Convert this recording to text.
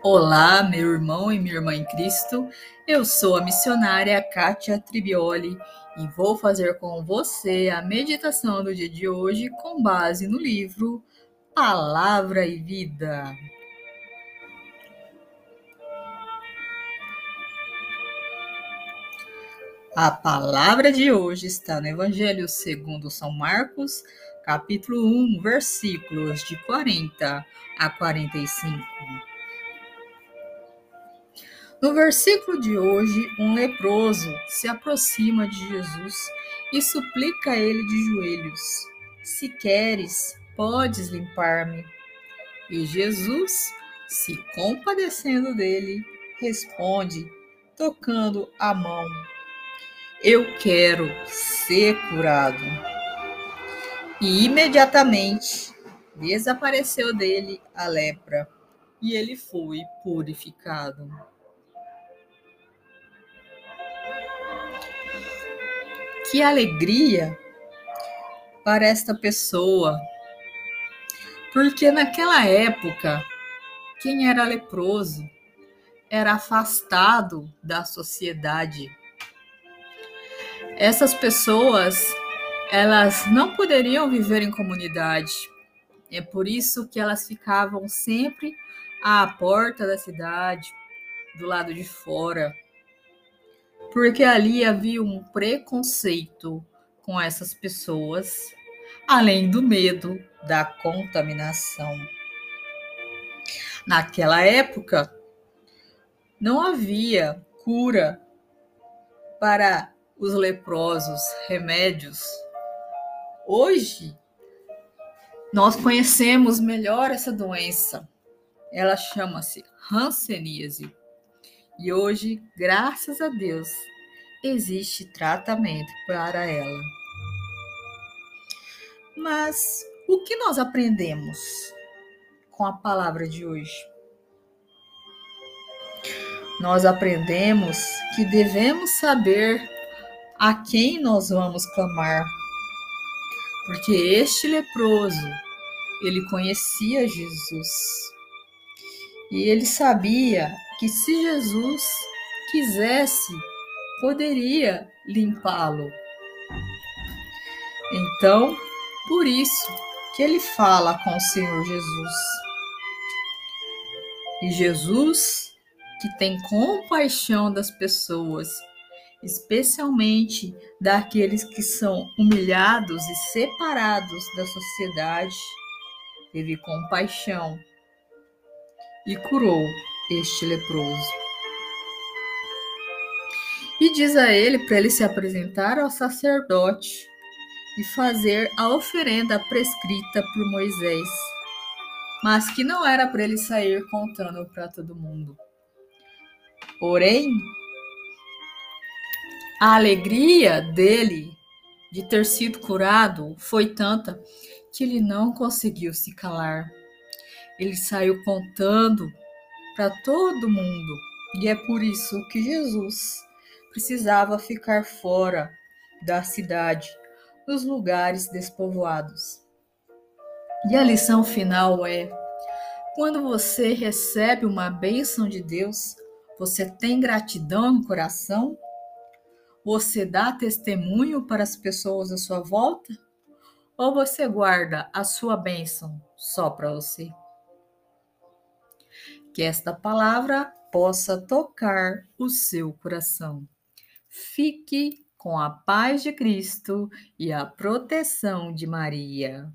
Olá, meu irmão e minha irmã em Cristo. Eu sou a missionária Kátia Tribioli e vou fazer com você a meditação do dia de hoje com base no livro Palavra e Vida. A palavra de hoje está no Evangelho segundo São Marcos, capítulo 1, versículos de 40 a 45. No versículo de hoje, um leproso se aproxima de Jesus e suplica a ele de joelhos: Se queres, podes limpar-me. E Jesus, se compadecendo dele, responde, tocando a mão: Eu quero ser curado. E imediatamente desapareceu dele a lepra, e ele foi purificado. Que alegria para esta pessoa. Porque naquela época, quem era leproso era afastado da sociedade. Essas pessoas, elas não poderiam viver em comunidade. É por isso que elas ficavam sempre à porta da cidade, do lado de fora porque ali havia um preconceito com essas pessoas, além do medo da contaminação. Naquela época, não havia cura para os leprosos, remédios. Hoje, nós conhecemos melhor essa doença. Ela chama-se hanseníase. E hoje, graças a Deus, existe tratamento para ela. Mas o que nós aprendemos com a palavra de hoje? Nós aprendemos que devemos saber a quem nós vamos clamar. Porque este leproso, ele conhecia Jesus. E ele sabia que se Jesus quisesse, poderia limpá-lo. Então, por isso que ele fala com o Senhor Jesus. E Jesus, que tem compaixão das pessoas, especialmente daqueles que são humilhados e separados da sociedade, teve compaixão e curou este leproso. E diz a ele para ele se apresentar ao sacerdote e fazer a oferenda prescrita por Moisés, mas que não era para ele sair contando para todo mundo. Porém, a alegria dele de ter sido curado foi tanta que ele não conseguiu se calar. Ele saiu contando para todo mundo. E é por isso que Jesus precisava ficar fora da cidade, nos lugares despovoados. E a lição final é: quando você recebe uma bênção de Deus, você tem gratidão no coração? Você dá testemunho para as pessoas à sua volta? Ou você guarda a sua bênção só para você? Que esta palavra possa tocar o seu coração. Fique com a paz de Cristo e a proteção de Maria.